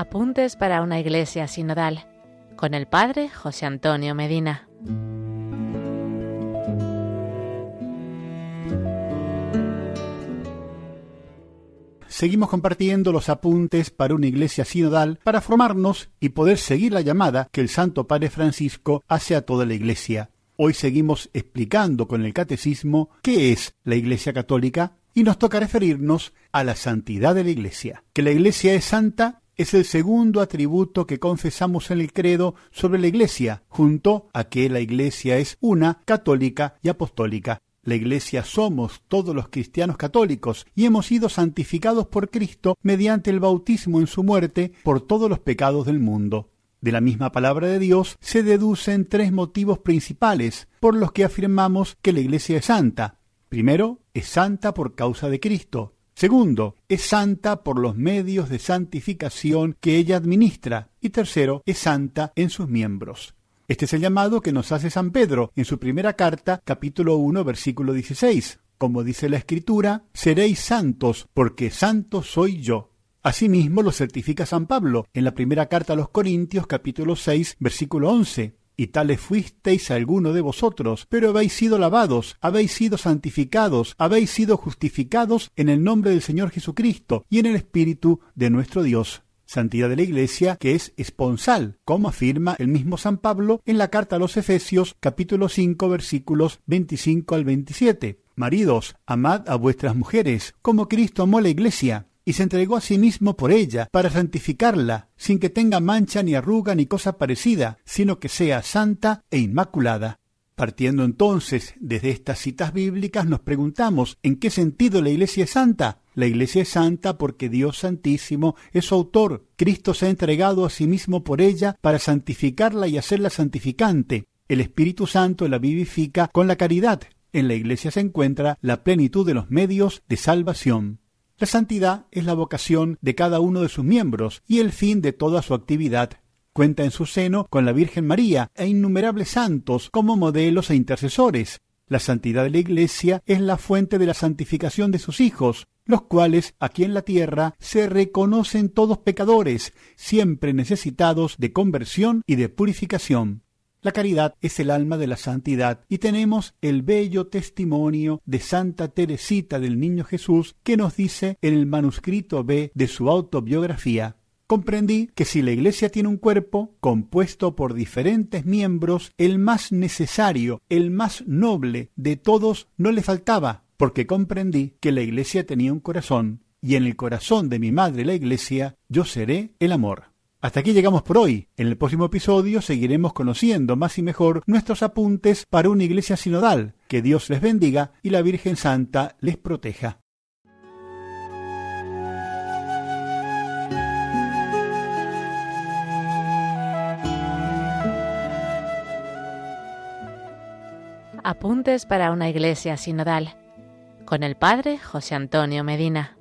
Apuntes para una iglesia sinodal con el Padre José Antonio Medina. Seguimos compartiendo los apuntes para una iglesia sinodal para formarnos y poder seguir la llamada que el Santo Padre Francisco hace a toda la iglesia. Hoy seguimos explicando con el catecismo qué es la Iglesia Católica y nos toca referirnos a la santidad de la Iglesia. Que la Iglesia es santa es el segundo atributo que confesamos en el credo sobre la Iglesia, junto a que la Iglesia es una, católica y apostólica. La Iglesia somos todos los cristianos católicos y hemos sido santificados por Cristo mediante el bautismo en su muerte por todos los pecados del mundo. De la misma palabra de Dios se deducen tres motivos principales por los que afirmamos que la Iglesia es santa. Primero, es santa por causa de Cristo. Segundo, es santa por los medios de santificación que ella administra. Y tercero, es santa en sus miembros. Este es el llamado que nos hace San Pedro en su primera carta, capítulo 1, versículo 16. Como dice la Escritura, seréis santos, porque santo soy yo. Asimismo lo certifica San Pablo en la primera carta a los Corintios, capítulo 6, versículo 11 y tales fuisteis alguno de vosotros, pero habéis sido lavados, habéis sido santificados, habéis sido justificados en el nombre del Señor Jesucristo y en el Espíritu de nuestro Dios. Santidad de la Iglesia que es esponsal, como afirma el mismo San Pablo en la carta a los Efesios capítulo 5 versículos 25 al 27. Maridos, amad a vuestras mujeres, como Cristo amó la Iglesia y se entregó a sí mismo por ella, para santificarla, sin que tenga mancha ni arruga ni cosa parecida, sino que sea santa e inmaculada. Partiendo entonces desde estas citas bíblicas nos preguntamos ¿en qué sentido la Iglesia es santa? La Iglesia es santa porque Dios Santísimo es su autor. Cristo se ha entregado a sí mismo por ella para santificarla y hacerla santificante. El Espíritu Santo la vivifica con la caridad. En la Iglesia se encuentra la plenitud de los medios de salvación. La santidad es la vocación de cada uno de sus miembros y el fin de toda su actividad. Cuenta en su seno con la Virgen María e innumerables santos como modelos e intercesores. La santidad de la Iglesia es la fuente de la santificación de sus hijos, los cuales aquí en la tierra se reconocen todos pecadores, siempre necesitados de conversión y de purificación. La caridad es el alma de la santidad y tenemos el bello testimonio de Santa Teresita del Niño Jesús que nos dice en el manuscrito B de su autobiografía comprendí que si la Iglesia tiene un cuerpo compuesto por diferentes miembros, el más necesario, el más noble de todos no le faltaba, porque comprendí que la Iglesia tenía un corazón, y en el corazón de mi madre la Iglesia yo seré el amor. Hasta aquí llegamos por hoy. En el próximo episodio seguiremos conociendo más y mejor nuestros apuntes para una iglesia sinodal. Que Dios les bendiga y la Virgen Santa les proteja. Apuntes para una iglesia sinodal con el Padre José Antonio Medina.